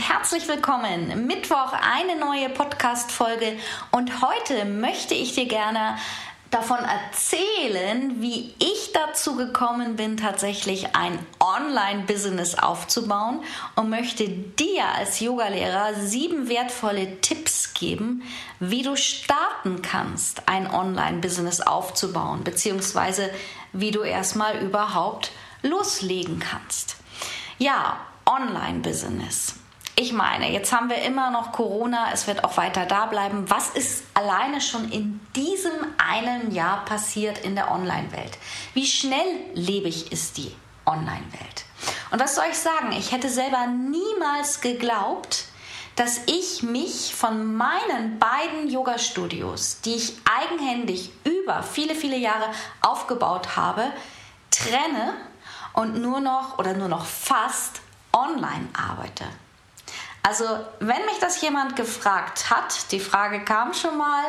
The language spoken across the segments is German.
Herzlich willkommen. Mittwoch eine neue Podcast-Folge und heute möchte ich dir gerne davon erzählen, wie ich dazu gekommen bin, tatsächlich ein Online-Business aufzubauen und möchte dir als Yogalehrer sieben wertvolle Tipps geben, wie du starten kannst, ein Online-Business aufzubauen, beziehungsweise wie du erstmal überhaupt loslegen kannst. Ja, Online-Business. Ich meine, jetzt haben wir immer noch Corona, es wird auch weiter da bleiben. Was ist alleine schon in diesem einen Jahr passiert in der Online-Welt? Wie schnelllebig ist die Online-Welt? Und was soll ich sagen? Ich hätte selber niemals geglaubt, dass ich mich von meinen beiden Yoga-Studios, die ich eigenhändig über viele, viele Jahre aufgebaut habe, trenne und nur noch oder nur noch fast online arbeite. Also, wenn mich das jemand gefragt hat, die Frage kam schon mal,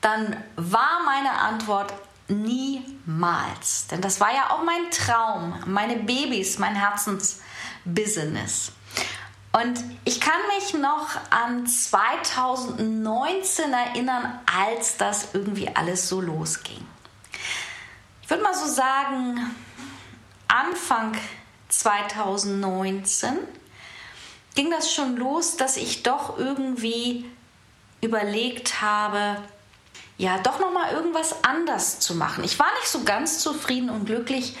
dann war meine Antwort niemals. Denn das war ja auch mein Traum, meine Babys, mein Herzensbusiness. Und ich kann mich noch an 2019 erinnern, als das irgendwie alles so losging. Ich würde mal so sagen, Anfang 2019 ging das schon los, dass ich doch irgendwie überlegt habe, ja, doch noch mal irgendwas anders zu machen. Ich war nicht so ganz zufrieden und glücklich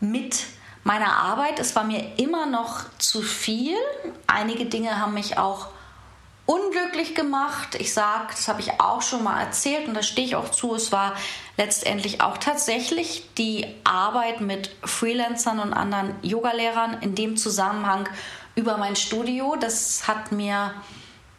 mit meiner Arbeit. Es war mir immer noch zu viel. Einige Dinge haben mich auch unglücklich gemacht. Ich sage, das habe ich auch schon mal erzählt und da stehe ich auch zu. Es war letztendlich auch tatsächlich die Arbeit mit Freelancern und anderen Yogalehrern in dem Zusammenhang über mein Studio. Das hat mir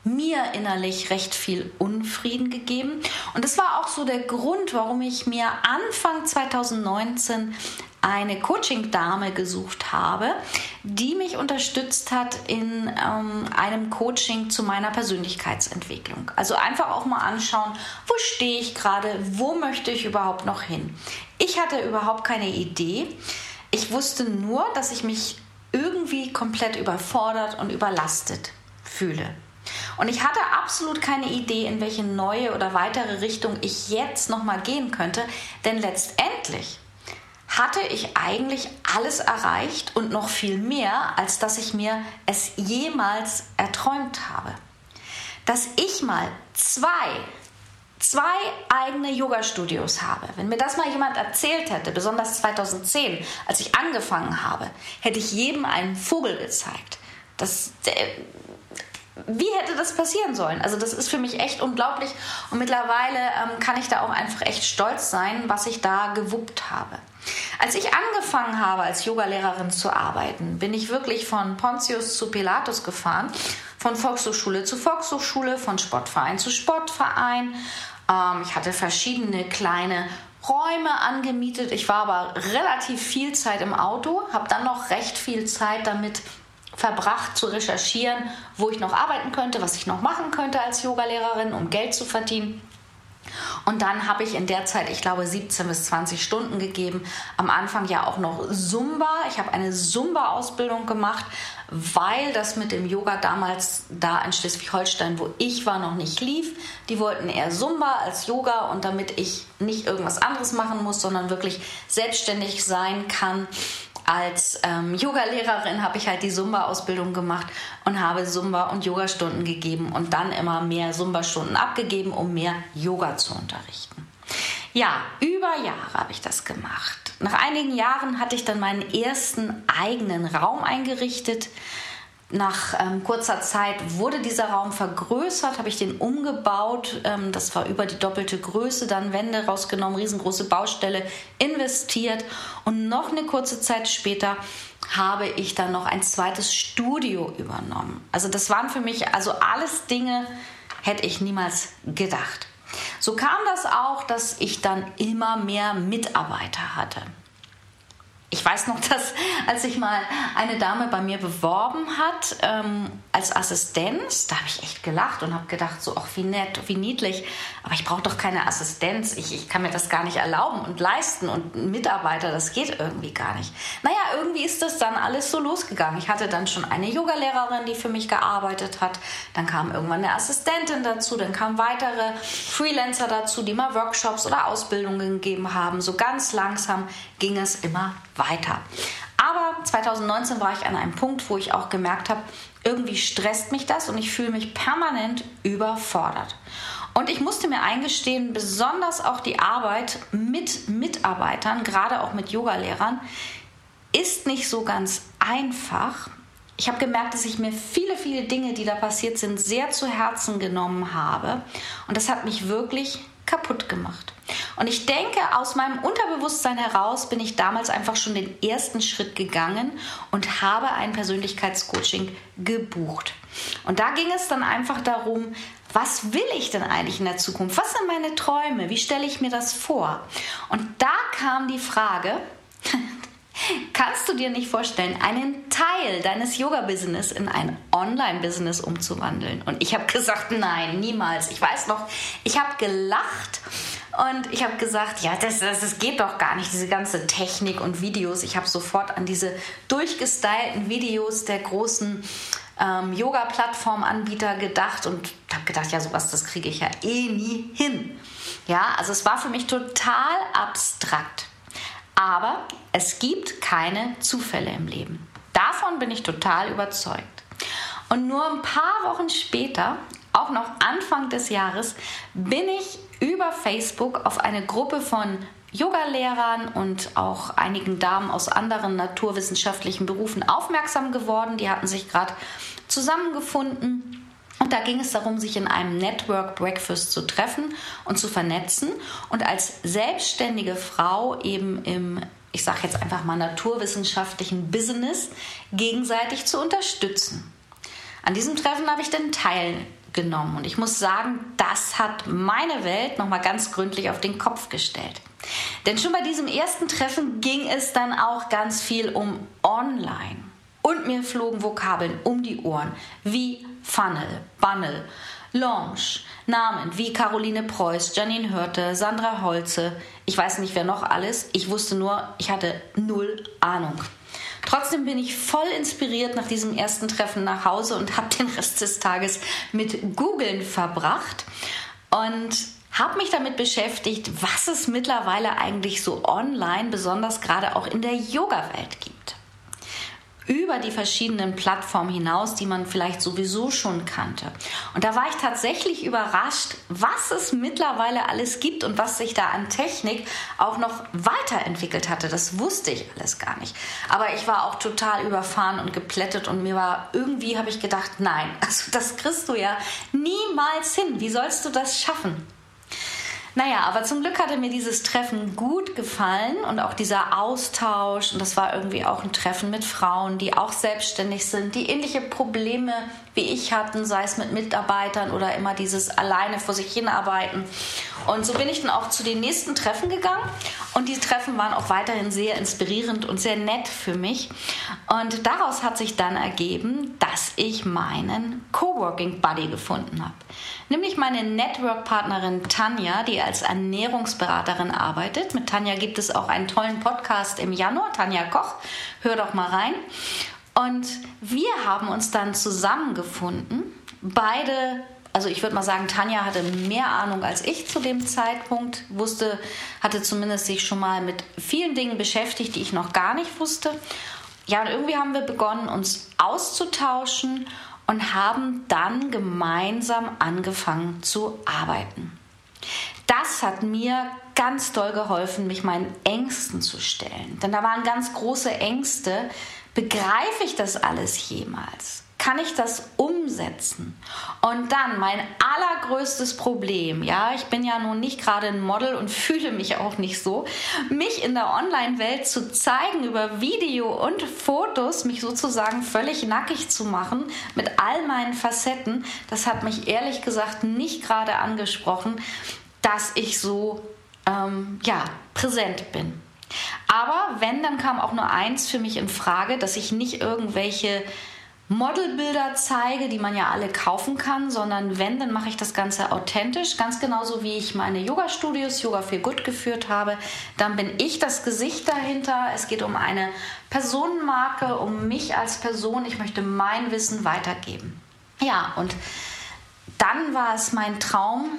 mir innerlich recht viel Unfrieden gegeben. Und das war auch so der Grund, warum ich mir Anfang 2019 eine Coaching-Dame gesucht habe, die mich unterstützt hat in ähm, einem Coaching zu meiner Persönlichkeitsentwicklung. Also einfach auch mal anschauen, wo stehe ich gerade, wo möchte ich überhaupt noch hin. Ich hatte überhaupt keine Idee. Ich wusste nur, dass ich mich irgendwie komplett überfordert und überlastet fühle. Und ich hatte absolut keine Idee, in welche neue oder weitere Richtung ich jetzt nochmal gehen könnte, denn letztendlich hatte ich eigentlich alles erreicht und noch viel mehr, als dass ich mir es jemals erträumt habe. Dass ich mal zwei, zwei eigene Yoga-Studios habe. Wenn mir das mal jemand erzählt hätte, besonders 2010, als ich angefangen habe, hätte ich jedem einen Vogel gezeigt. Das, wie hätte das passieren sollen? Also das ist für mich echt unglaublich und mittlerweile ähm, kann ich da auch einfach echt stolz sein, was ich da gewuppt habe. Als ich angefangen habe, als Yogalehrerin zu arbeiten, bin ich wirklich von Pontius zu Pilatus gefahren, von Volkshochschule zu Volkshochschule, von Sportverein zu Sportverein. Ähm, ich hatte verschiedene kleine Räume angemietet. Ich war aber relativ viel Zeit im Auto, habe dann noch recht viel Zeit damit verbracht zu recherchieren, wo ich noch arbeiten könnte, was ich noch machen könnte als Yogalehrerin, um Geld zu verdienen. Und dann habe ich in der Zeit, ich glaube, 17 bis 20 Stunden gegeben. Am Anfang ja auch noch Zumba. Ich habe eine Zumba-Ausbildung gemacht, weil das mit dem Yoga damals da in Schleswig-Holstein, wo ich war, noch nicht lief. Die wollten eher Zumba als Yoga und damit ich nicht irgendwas anderes machen muss, sondern wirklich selbstständig sein kann, als ähm, Yoga-Lehrerin habe ich halt die Zumba-Ausbildung gemacht und habe Zumba- und Yoga-Stunden gegeben und dann immer mehr Zumba-Stunden abgegeben, um mehr Yoga zu unterrichten. Ja, über Jahre habe ich das gemacht. Nach einigen Jahren hatte ich dann meinen ersten eigenen Raum eingerichtet nach ähm, kurzer Zeit wurde dieser Raum vergrößert, habe ich den umgebaut. Ähm, das war über die doppelte Größe, dann Wände rausgenommen, riesengroße Baustelle, investiert. Und noch eine kurze Zeit später habe ich dann noch ein zweites Studio übernommen. Also das waren für mich also alles Dinge, hätte ich niemals gedacht. So kam das auch, dass ich dann immer mehr Mitarbeiter hatte. Ich weiß noch, dass als sich mal eine Dame bei mir beworben hat ähm, als Assistenz, da habe ich echt gelacht und habe gedacht, so, ach, wie nett, wie niedlich. Aber ich brauche doch keine Assistenz. Ich, ich kann mir das gar nicht erlauben und leisten. Und Mitarbeiter, das geht irgendwie gar nicht. Naja, irgendwie ist das dann alles so losgegangen. Ich hatte dann schon eine Yogalehrerin, die für mich gearbeitet hat. Dann kam irgendwann eine Assistentin dazu. Dann kamen weitere Freelancer dazu, die mal Workshops oder Ausbildungen gegeben haben. So ganz langsam ging es immer weiter. Aber 2019 war ich an einem Punkt, wo ich auch gemerkt habe, irgendwie stresst mich das und ich fühle mich permanent überfordert. Und ich musste mir eingestehen, besonders auch die Arbeit mit Mitarbeitern, gerade auch mit Yogalehrern, ist nicht so ganz einfach. Ich habe gemerkt, dass ich mir viele, viele Dinge, die da passiert sind, sehr zu Herzen genommen habe. Und das hat mich wirklich kaputt gemacht. Und ich denke, aus meinem Unterbewusstsein heraus bin ich damals einfach schon den ersten Schritt gegangen und habe ein Persönlichkeitscoaching gebucht. Und da ging es dann einfach darum, was will ich denn eigentlich in der Zukunft? Was sind meine Träume? Wie stelle ich mir das vor? Und da kam die Frage, Kannst du dir nicht vorstellen, einen Teil deines Yoga-Business in ein Online-Business umzuwandeln? Und ich habe gesagt, nein, niemals. Ich weiß noch, ich habe gelacht und ich habe gesagt, ja, das, das, das geht doch gar nicht, diese ganze Technik und Videos. Ich habe sofort an diese durchgestylten Videos der großen ähm, Yoga-Plattform-Anbieter gedacht und habe gedacht, ja, sowas, das kriege ich ja eh nie hin. Ja, also es war für mich total abstrakt. Aber es gibt keine Zufälle im Leben. Davon bin ich total überzeugt. Und nur ein paar Wochen später, auch noch Anfang des Jahres, bin ich über Facebook auf eine Gruppe von Yogalehrern und auch einigen Damen aus anderen naturwissenschaftlichen Berufen aufmerksam geworden. Die hatten sich gerade zusammengefunden und da ging es darum, sich in einem Network Breakfast zu treffen und zu vernetzen und als selbstständige Frau eben im, ich sage jetzt einfach mal, naturwissenschaftlichen Business gegenseitig zu unterstützen. An diesem Treffen habe ich dann teilgenommen und ich muss sagen, das hat meine Welt nochmal ganz gründlich auf den Kopf gestellt. Denn schon bei diesem ersten Treffen ging es dann auch ganz viel um Online. Und mir flogen Vokabeln um die Ohren wie Funnel, Bunnel, Launch, Namen wie Caroline Preuß, Janine Hörte, Sandra Holze, ich weiß nicht wer noch alles. Ich wusste nur, ich hatte null Ahnung. Trotzdem bin ich voll inspiriert nach diesem ersten Treffen nach Hause und habe den Rest des Tages mit Googlen verbracht und habe mich damit beschäftigt, was es mittlerweile eigentlich so online, besonders gerade auch in der Yoga-Welt gibt über die verschiedenen Plattformen hinaus, die man vielleicht sowieso schon kannte. Und da war ich tatsächlich überrascht, was es mittlerweile alles gibt und was sich da an Technik auch noch weiterentwickelt hatte. Das wusste ich alles gar nicht. Aber ich war auch total überfahren und geplättet und mir war irgendwie, habe ich gedacht, nein, also das kriegst du ja niemals hin. Wie sollst du das schaffen? Naja, aber zum Glück hatte mir dieses Treffen gut gefallen und auch dieser Austausch. Und das war irgendwie auch ein Treffen mit Frauen, die auch selbstständig sind, die ähnliche Probleme wie ich hatten, sei es mit Mitarbeitern oder immer dieses alleine vor sich hinarbeiten. Und so bin ich dann auch zu den nächsten Treffen gegangen. Und die Treffen waren auch weiterhin sehr inspirierend und sehr nett für mich. Und daraus hat sich dann ergeben, dass ich meinen Coworking Buddy gefunden habe. Nämlich meine Network-Partnerin Tanja, die als Ernährungsberaterin arbeitet. Mit Tanja gibt es auch einen tollen Podcast im Januar, Tanja Koch. Hör doch mal rein. Und wir haben uns dann zusammengefunden. Beide, also ich würde mal sagen, Tanja hatte mehr Ahnung als ich zu dem Zeitpunkt, wusste, hatte zumindest sich schon mal mit vielen Dingen beschäftigt, die ich noch gar nicht wusste. Ja, und irgendwie haben wir begonnen, uns auszutauschen und haben dann gemeinsam angefangen zu arbeiten. Das hat mir ganz doll geholfen, mich meinen Ängsten zu stellen. Denn da waren ganz große Ängste, begreife ich das alles jemals? kann ich das umsetzen? Und dann mein allergrößtes Problem, ja, ich bin ja nun nicht gerade ein Model und fühle mich auch nicht so, mich in der Online-Welt zu zeigen über Video und Fotos, mich sozusagen völlig nackig zu machen mit all meinen Facetten, das hat mich ehrlich gesagt nicht gerade angesprochen, dass ich so, ähm, ja, präsent bin. Aber wenn, dann kam auch nur eins für mich in Frage, dass ich nicht irgendwelche Modelbilder zeige, die man ja alle kaufen kann, sondern wenn, dann mache ich das Ganze authentisch, ganz genauso wie ich meine Yoga-Studios Yoga für Gut geführt habe. Dann bin ich das Gesicht dahinter. Es geht um eine Personenmarke, um mich als Person. Ich möchte mein Wissen weitergeben. Ja, und dann war es mein Traum,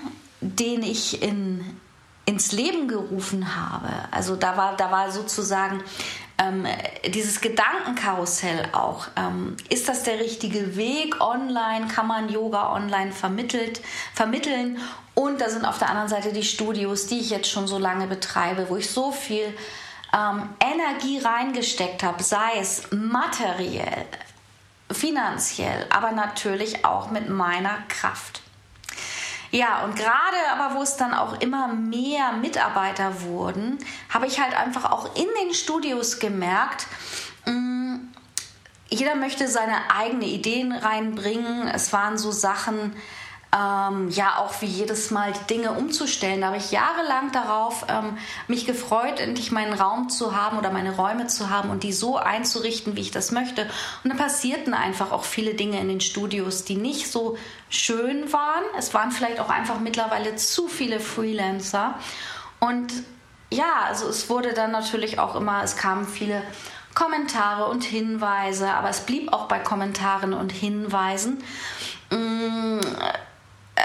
den ich in, ins Leben gerufen habe. Also da war, da war sozusagen ähm, dieses Gedankenkarussell auch. Ähm, ist das der richtige Weg online? Kann man Yoga online vermittelt, vermitteln? Und da sind auf der anderen Seite die Studios, die ich jetzt schon so lange betreibe, wo ich so viel ähm, Energie reingesteckt habe, sei es materiell, finanziell, aber natürlich auch mit meiner Kraft. Ja, und gerade aber, wo es dann auch immer mehr Mitarbeiter wurden, habe ich halt einfach auch in den Studios gemerkt, mh, mm, jeder möchte seine eigenen Ideen reinbringen. Es waren so Sachen, ähm, ja auch wie jedes Mal die Dinge umzustellen. Da habe ich jahrelang darauf ähm, mich gefreut, endlich meinen Raum zu haben oder meine Räume zu haben und die so einzurichten, wie ich das möchte. Und dann passierten einfach auch viele Dinge in den Studios, die nicht so schön waren. Es waren vielleicht auch einfach mittlerweile zu viele Freelancer. Und ja, also es wurde dann natürlich auch immer, es kamen viele Kommentare und Hinweise, aber es blieb auch bei Kommentaren und Hinweisen. Mm,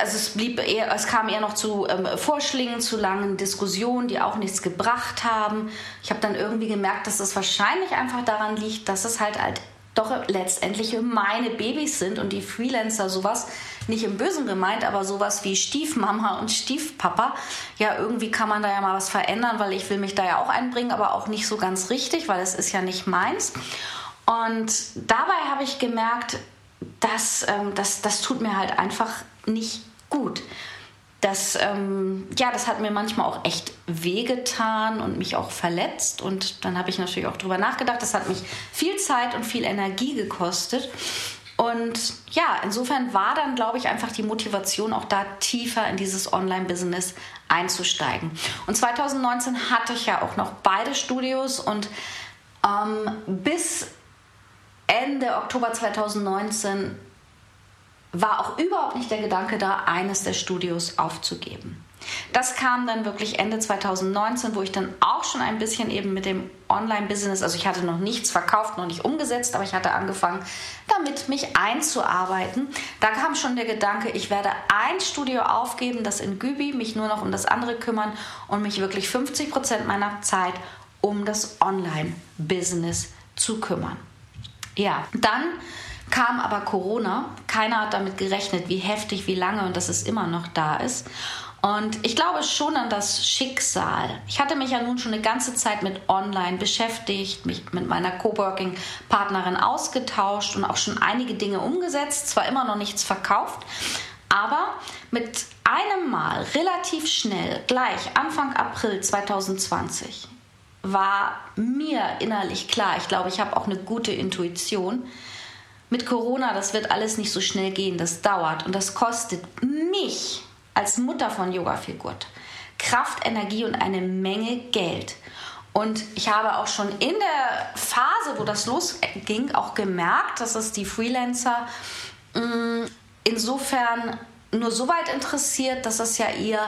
also es blieb eher, es kam eher noch zu ähm, Vorschlägen, zu langen Diskussionen, die auch nichts gebracht haben. Ich habe dann irgendwie gemerkt, dass es wahrscheinlich einfach daran liegt, dass es halt halt doch letztendlich meine Babys sind und die Freelancer sowas nicht im Bösen gemeint, aber sowas wie Stiefmama und Stiefpapa. Ja, irgendwie kann man da ja mal was verändern, weil ich will mich da ja auch einbringen, aber auch nicht so ganz richtig, weil es ist ja nicht meins. Und dabei habe ich gemerkt, dass ähm, das, das tut mir halt einfach nicht gut. Das, ähm, ja, das hat mir manchmal auch echt wehgetan und mich auch verletzt. Und dann habe ich natürlich auch drüber nachgedacht. Das hat mich viel Zeit und viel Energie gekostet. Und ja, insofern war dann, glaube ich, einfach die Motivation auch da tiefer in dieses Online-Business einzusteigen. Und 2019 hatte ich ja auch noch beide Studios und ähm, bis Ende Oktober 2019 war auch überhaupt nicht der Gedanke da, eines der Studios aufzugeben. Das kam dann wirklich Ende 2019, wo ich dann auch schon ein bisschen eben mit dem Online-Business, also ich hatte noch nichts verkauft, noch nicht umgesetzt, aber ich hatte angefangen, damit mich einzuarbeiten. Da kam schon der Gedanke, ich werde ein Studio aufgeben, das in Gübi, mich nur noch um das andere kümmern und mich wirklich 50 Prozent meiner Zeit um das Online-Business zu kümmern. Ja, dann kam aber Corona. Keiner hat damit gerechnet, wie heftig, wie lange und dass es immer noch da ist. Und ich glaube schon an das Schicksal. Ich hatte mich ja nun schon eine ganze Zeit mit Online beschäftigt, mich mit meiner Coworking-Partnerin ausgetauscht und auch schon einige Dinge umgesetzt, zwar immer noch nichts verkauft, aber mit einem Mal relativ schnell, gleich Anfang April 2020, war mir innerlich klar, ich glaube, ich habe auch eine gute Intuition, mit Corona, das wird alles nicht so schnell gehen, das dauert und das kostet mich als Mutter von Yoga viel gut. Kraft, Energie und eine Menge Geld. Und ich habe auch schon in der Phase, wo das losging, auch gemerkt, dass es die Freelancer mm, insofern nur so weit interessiert, dass es ja ihr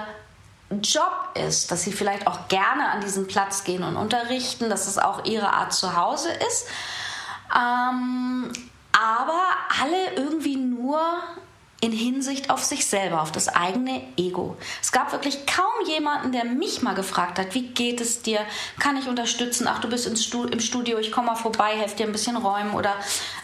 Job ist, dass sie vielleicht auch gerne an diesen Platz gehen und unterrichten, dass es auch ihre Art zu Hause ist. Ähm, alle irgendwie nur in Hinsicht auf sich selber, auf das eigene Ego. Es gab wirklich kaum jemanden, der mich mal gefragt hat, wie geht es dir? Kann ich unterstützen? Ach, du bist im Studio, ich komme mal vorbei, helfe dir ein bisschen räumen oder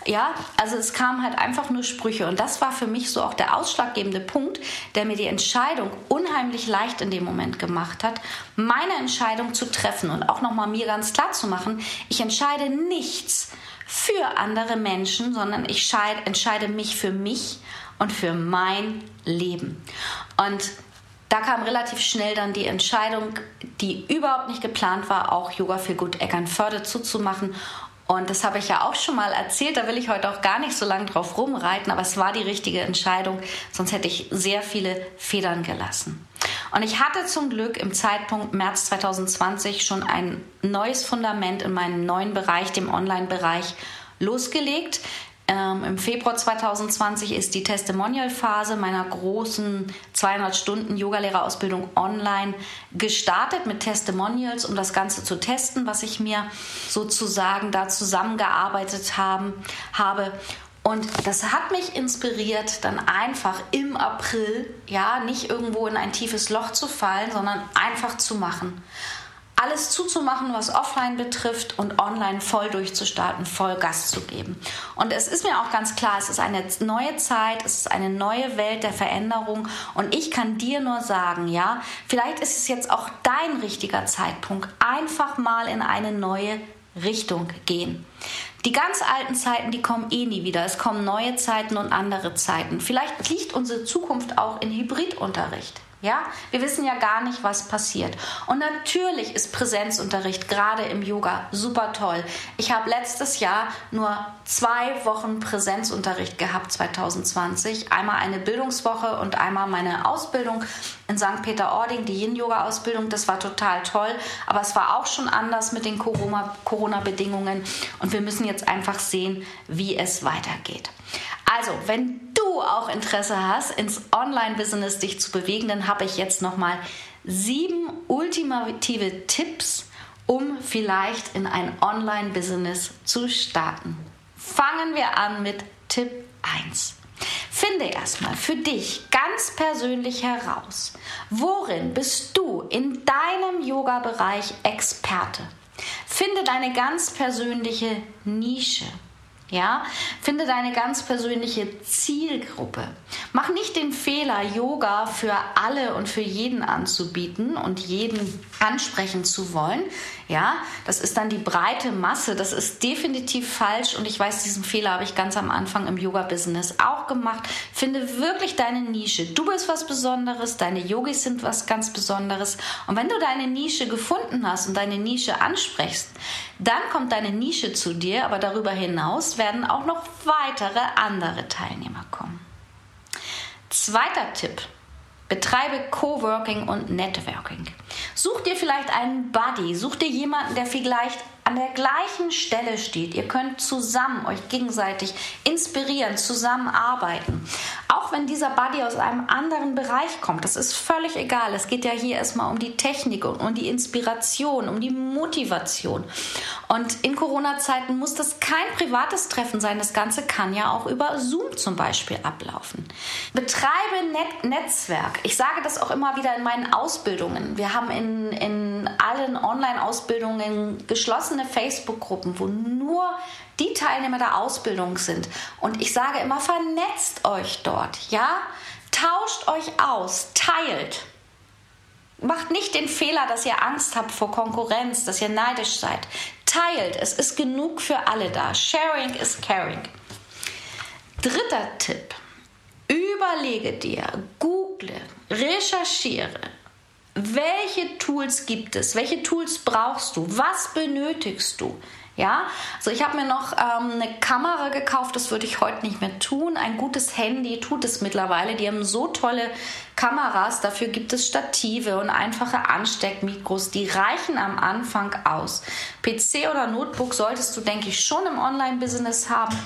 ja, also es kamen halt einfach nur Sprüche und das war für mich so auch der ausschlaggebende Punkt, der mir die Entscheidung unheimlich leicht in dem Moment gemacht hat, meine Entscheidung zu treffen und auch nochmal mir ganz klar zu machen, ich entscheide nichts für andere Menschen, sondern ich entscheide mich für mich und für mein Leben. Und da kam relativ schnell dann die Entscheidung, die überhaupt nicht geplant war, auch Yoga für Gut Eckernförde zuzumachen. Und das habe ich ja auch schon mal erzählt, da will ich heute auch gar nicht so lange drauf rumreiten, aber es war die richtige Entscheidung, sonst hätte ich sehr viele Federn gelassen. Und ich hatte zum Glück im Zeitpunkt März 2020 schon ein neues Fundament in meinem neuen Bereich, dem Online-Bereich, losgelegt. Ähm, Im Februar 2020 ist die Testimonial-Phase meiner großen 200 Stunden Yogalehrerausbildung online gestartet mit Testimonials, um das Ganze zu testen, was ich mir sozusagen da zusammengearbeitet haben, habe. Und das hat mich inspiriert, dann einfach im April, ja, nicht irgendwo in ein tiefes Loch zu fallen, sondern einfach zu machen alles zuzumachen, was offline betrifft und online voll durchzustarten, voll Gas zu geben. Und es ist mir auch ganz klar, es ist eine neue Zeit, es ist eine neue Welt der Veränderung und ich kann dir nur sagen, ja, vielleicht ist es jetzt auch dein richtiger Zeitpunkt, einfach mal in eine neue Richtung gehen. Die ganz alten Zeiten, die kommen eh nie wieder. Es kommen neue Zeiten und andere Zeiten. Vielleicht liegt unsere Zukunft auch in Hybridunterricht. Ja, wir wissen ja gar nicht, was passiert. Und natürlich ist Präsenzunterricht gerade im Yoga super toll. Ich habe letztes Jahr nur zwei Wochen Präsenzunterricht gehabt, 2020. Einmal eine Bildungswoche und einmal meine Ausbildung in St. Peter-Ording, die Yin-Yoga-Ausbildung. Das war total toll. Aber es war auch schon anders mit den Corona-Bedingungen. Und wir müssen jetzt einfach sehen, wie es weitergeht. Also, wenn du auch Interesse hast, ins Online-Business dich zu bewegen, dann habe ich jetzt nochmal sieben ultimative Tipps, um vielleicht in ein Online-Business zu starten. Fangen wir an mit Tipp 1. Finde erstmal für dich ganz persönlich heraus, worin bist du in deinem Yoga-Bereich Experte? Finde deine ganz persönliche Nische. Ja, finde deine ganz persönliche Zielgruppe. Mach nicht den Fehler, Yoga für alle und für jeden anzubieten und jeden ansprechen zu wollen. Ja, das ist dann die breite Masse. Das ist definitiv falsch und ich weiß, diesen Fehler habe ich ganz am Anfang im Yoga-Business auch gemacht. Finde wirklich deine Nische. Du bist was Besonderes, deine Yogis sind was ganz Besonderes. Und wenn du deine Nische gefunden hast und deine Nische ansprichst, dann kommt deine Nische zu dir, aber darüber hinaus werden auch noch weitere andere Teilnehmer kommen. Zweiter Tipp. Betreibe Coworking und Networking. Such dir vielleicht einen Buddy, such dir jemanden, der vielleicht an der gleichen Stelle steht. Ihr könnt zusammen euch gegenseitig inspirieren, zusammenarbeiten. Auch wenn dieser Buddy aus einem anderen Bereich kommt, das ist völlig egal. Es geht ja hier erstmal um die Technik und um die Inspiration, um die Motivation. Und in Corona-Zeiten muss das kein privates Treffen sein. Das Ganze kann ja auch über Zoom zum Beispiel ablaufen. Betreibe Net Netzwerk. Ich sage das auch immer wieder in meinen Ausbildungen. Wir haben in, in allen Online-Ausbildungen geschlossene Facebook-Gruppen, wo nur die Teilnehmer der Ausbildung sind. Und ich sage immer, vernetzt euch dort, ja? Tauscht euch aus, teilt. Macht nicht den Fehler, dass ihr Angst habt vor Konkurrenz, dass ihr neidisch seid. Teilt, es ist genug für alle da. Sharing is caring. Dritter Tipp. Überlege dir, google, recherchiere, welche Tools gibt es? Welche Tools brauchst du? Was benötigst du? Ja, also ich habe mir noch ähm, eine Kamera gekauft, das würde ich heute nicht mehr tun. Ein gutes Handy tut es mittlerweile. Die haben so tolle Kameras, dafür gibt es Stative und einfache Ansteckmikros, die reichen am Anfang aus. PC oder Notebook solltest du, denke ich, schon im Online-Business haben.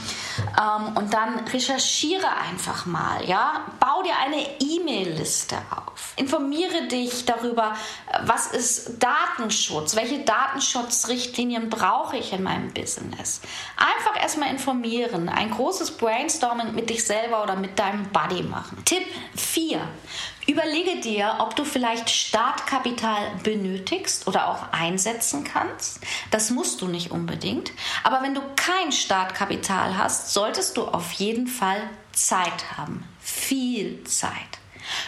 Ähm, und dann recherchiere einfach mal, ja. Bau dir eine E-Mail-Liste auf. Informiere dich darüber, was ist Datenschutz, welche Datenschutzrichtlinien brauche ich in meinem Business. Einfach erstmal informieren, ein großes Brainstorming mit dich selber oder mit deinem Buddy machen. Tipp 4. Überlege dir, ob du vielleicht Startkapital benötigst oder auch einsetzen kannst. Das musst du nicht unbedingt. Aber wenn du kein Startkapital hast, solltest du auf jeden Fall Zeit haben. Viel Zeit.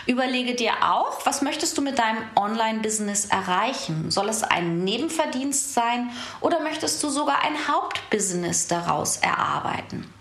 Überlege dir auch, was möchtest du mit deinem Online-Business erreichen? Soll es ein Nebenverdienst sein oder möchtest du sogar ein Hauptbusiness daraus erarbeiten?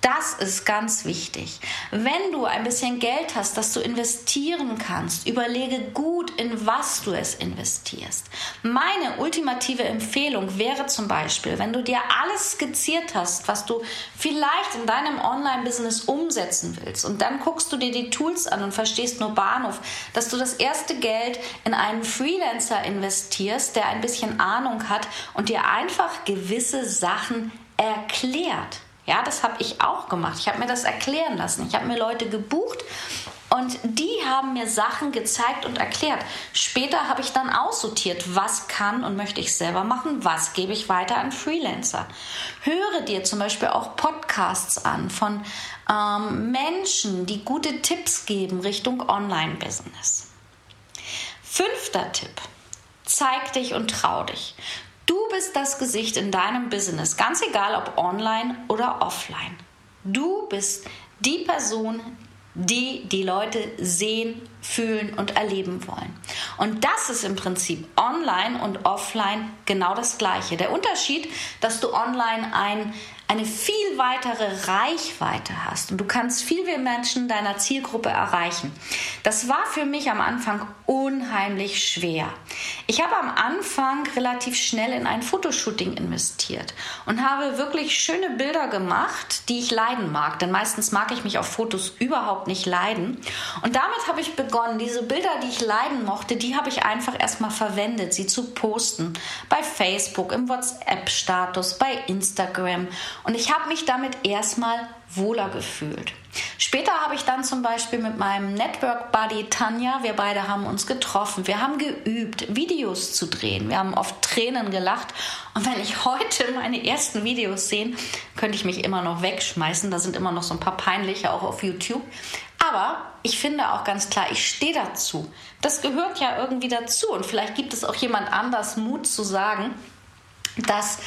Das ist ganz wichtig. Wenn du ein bisschen Geld hast, das du investieren kannst, überlege gut, in was du es investierst. Meine ultimative Empfehlung wäre zum Beispiel, wenn du dir alles skizziert hast, was du vielleicht in deinem Online-Business umsetzen willst und dann guckst du dir die Tools an und verstehst nur Bahnhof, dass du das erste Geld in einen Freelancer investierst, der ein bisschen Ahnung hat und dir einfach gewisse Sachen erklärt. Ja, das habe ich auch gemacht. Ich habe mir das erklären lassen. Ich habe mir Leute gebucht und die haben mir Sachen gezeigt und erklärt. Später habe ich dann aussortiert, was kann und möchte ich selber machen, was gebe ich weiter an Freelancer. Höre dir zum Beispiel auch Podcasts an von ähm, Menschen, die gute Tipps geben Richtung Online-Business. Fünfter Tipp. Zeig dich und trau dich. Du bist das Gesicht in deinem Business, ganz egal ob online oder offline. Du bist die Person, die die Leute sehen, fühlen und erleben wollen. Und das ist im Prinzip online und offline genau das gleiche. Der Unterschied, dass du online ein eine viel weitere Reichweite hast und du kannst viel mehr Menschen deiner Zielgruppe erreichen. Das war für mich am Anfang unheimlich schwer. Ich habe am Anfang relativ schnell in ein Fotoshooting investiert und habe wirklich schöne Bilder gemacht, die ich leiden mag, denn meistens mag ich mich auf Fotos überhaupt nicht leiden. Und damit habe ich begonnen, diese Bilder, die ich leiden mochte, die habe ich einfach erstmal verwendet, sie zu posten bei Facebook, im WhatsApp-Status, bei Instagram und ich habe mich damit erstmal wohler gefühlt. Später habe ich dann zum Beispiel mit meinem Network Buddy Tanja, wir beide haben uns getroffen, wir haben geübt, Videos zu drehen, wir haben oft Tränen gelacht. Und wenn ich heute meine ersten Videos sehe, könnte ich mich immer noch wegschmeißen, da sind immer noch so ein paar peinliche auch auf YouTube, aber ich finde auch ganz klar, ich stehe dazu. Das gehört ja irgendwie dazu. Und vielleicht gibt es auch jemand anders Mut zu sagen, dass,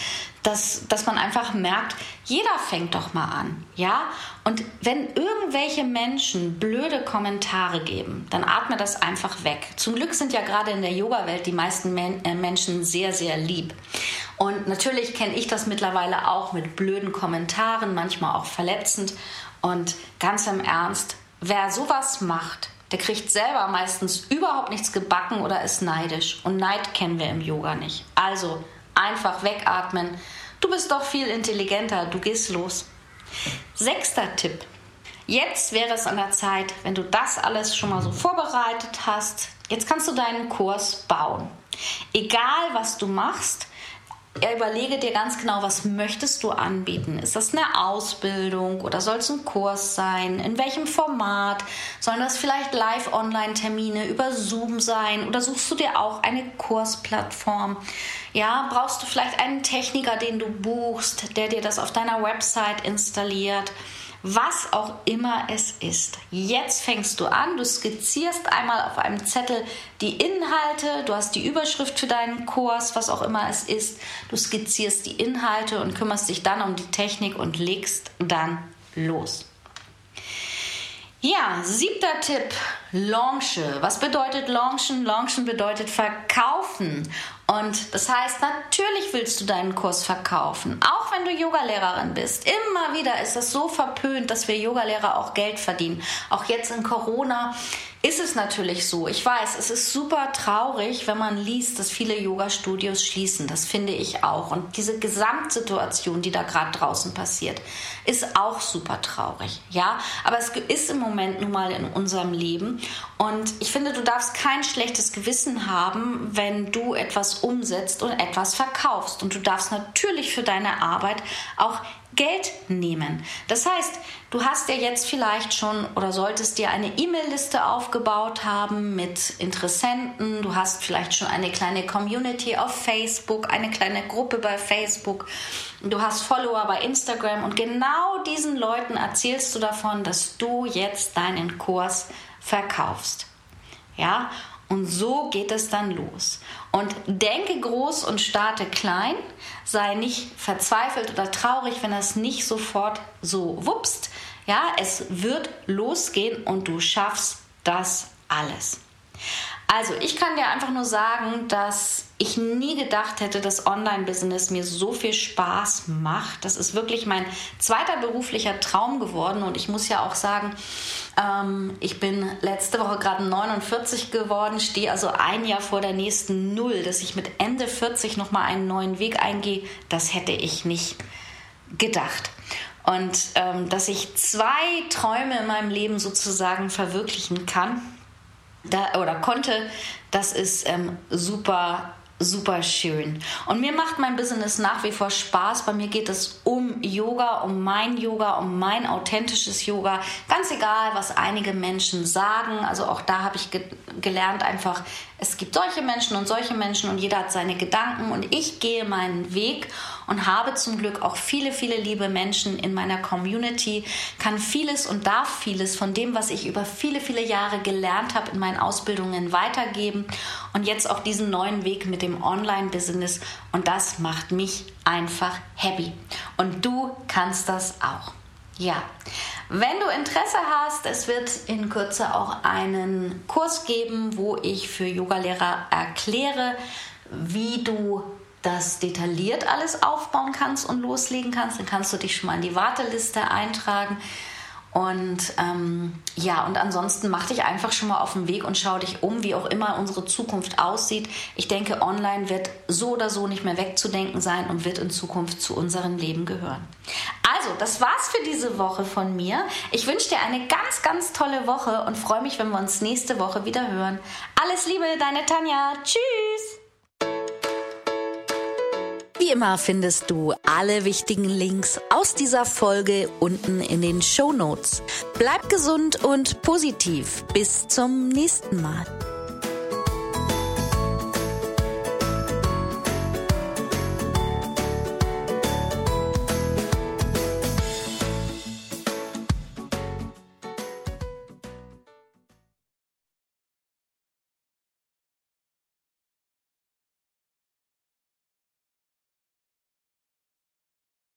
dass, dass man einfach merkt, jeder fängt doch mal an, ja? Und wenn irgendwelche Menschen blöde Kommentare geben, dann atme das einfach weg. Zum Glück sind ja gerade in der Yoga-Welt die meisten Men äh, Menschen sehr, sehr lieb. Und natürlich kenne ich das mittlerweile auch mit blöden Kommentaren, manchmal auch verletzend. Und ganz im Ernst, wer sowas macht, der kriegt selber meistens überhaupt nichts gebacken oder ist neidisch. Und Neid kennen wir im Yoga nicht. Also Einfach wegatmen. Du bist doch viel intelligenter, du gehst los. Sechster Tipp. Jetzt wäre es an der Zeit, wenn du das alles schon mal so vorbereitet hast, jetzt kannst du deinen Kurs bauen. Egal was du machst, überlege dir ganz genau, was möchtest du anbieten. Ist das eine Ausbildung oder soll es ein Kurs sein? In welchem Format? Sollen das vielleicht Live-Online-Termine über Zoom sein oder suchst du dir auch eine Kursplattform? Ja, brauchst du vielleicht einen Techniker, den du buchst, der dir das auf deiner Website installiert? Was auch immer es ist. Jetzt fängst du an, du skizzierst einmal auf einem Zettel die Inhalte, du hast die Überschrift für deinen Kurs, was auch immer es ist. Du skizzierst die Inhalte und kümmerst dich dann um die Technik und legst dann los. Ja, siebter Tipp, Launche. Was bedeutet Launchen? Launchen bedeutet verkaufen. Und das heißt, natürlich willst du deinen Kurs verkaufen, auch wenn du Yogalehrerin bist. Immer wieder ist das so verpönt, dass wir Yogalehrer auch Geld verdienen. Auch jetzt in Corona ist es natürlich so. Ich weiß, es ist super traurig, wenn man liest, dass viele Yoga-Studios schließen. Das finde ich auch. Und diese Gesamtsituation, die da gerade draußen passiert, ist auch super traurig. Ja, aber es ist im Moment nun mal in unserem Leben. Und ich finde, du darfst kein schlechtes Gewissen haben, wenn du etwas umsetzt und etwas verkaufst. Und du darfst natürlich für deine Arbeit auch Geld nehmen. Das heißt, du hast ja jetzt vielleicht schon oder solltest dir eine E-Mail-Liste aufgebaut haben mit Interessenten. Du hast vielleicht schon eine kleine Community auf Facebook, eine kleine Gruppe bei Facebook. Du hast Follower bei Instagram und genau diesen Leuten erzählst du davon, dass du jetzt deinen Kurs verkaufst. Ja, und so geht es dann los. Und denke groß und starte klein. Sei nicht verzweifelt oder traurig, wenn es nicht sofort so wupst. Ja, es wird losgehen und du schaffst das alles. Also, ich kann dir einfach nur sagen, dass ich nie gedacht hätte, dass Online-Business mir so viel Spaß macht. Das ist wirklich mein zweiter beruflicher Traum geworden. Und ich muss ja auch sagen, ähm, ich bin letzte Woche gerade 49 geworden, stehe also ein Jahr vor der nächsten Null, dass ich mit Ende 40 nochmal einen neuen Weg eingehe. Das hätte ich nicht gedacht. Und ähm, dass ich zwei Träume in meinem Leben sozusagen verwirklichen kann da, oder konnte, das ist ähm, super super schön. Und mir macht mein Business nach wie vor Spaß. Bei mir geht es um Yoga, um mein Yoga, um mein authentisches Yoga. Ganz egal, was einige Menschen sagen. Also auch da habe ich ge gelernt einfach, es gibt solche Menschen und solche Menschen und jeder hat seine Gedanken und ich gehe meinen Weg und habe zum Glück auch viele, viele liebe Menschen in meiner Community, kann vieles und darf vieles von dem, was ich über viele, viele Jahre gelernt habe in meinen Ausbildungen weitergeben und jetzt auch diesen neuen Weg mit dem Online-Business und das macht mich einfach happy. Und du kannst das auch. Ja, wenn du Interesse hast, es wird in Kürze auch einen Kurs geben, wo ich für Yogalehrer erkläre, wie du das detailliert alles aufbauen kannst und loslegen kannst, dann kannst du dich schon mal in die Warteliste eintragen. Und ähm, ja, und ansonsten mach dich einfach schon mal auf den Weg und schau dich um, wie auch immer unsere Zukunft aussieht. Ich denke, online wird so oder so nicht mehr wegzudenken sein und wird in Zukunft zu unserem Leben gehören. Also, das war's für diese Woche von mir. Ich wünsche dir eine ganz, ganz tolle Woche und freue mich, wenn wir uns nächste Woche wieder hören. Alles Liebe, deine Tanja. Tschüss! Wie immer findest du alle wichtigen Links aus dieser Folge unten in den Show Notes. Bleib gesund und positiv. Bis zum nächsten Mal.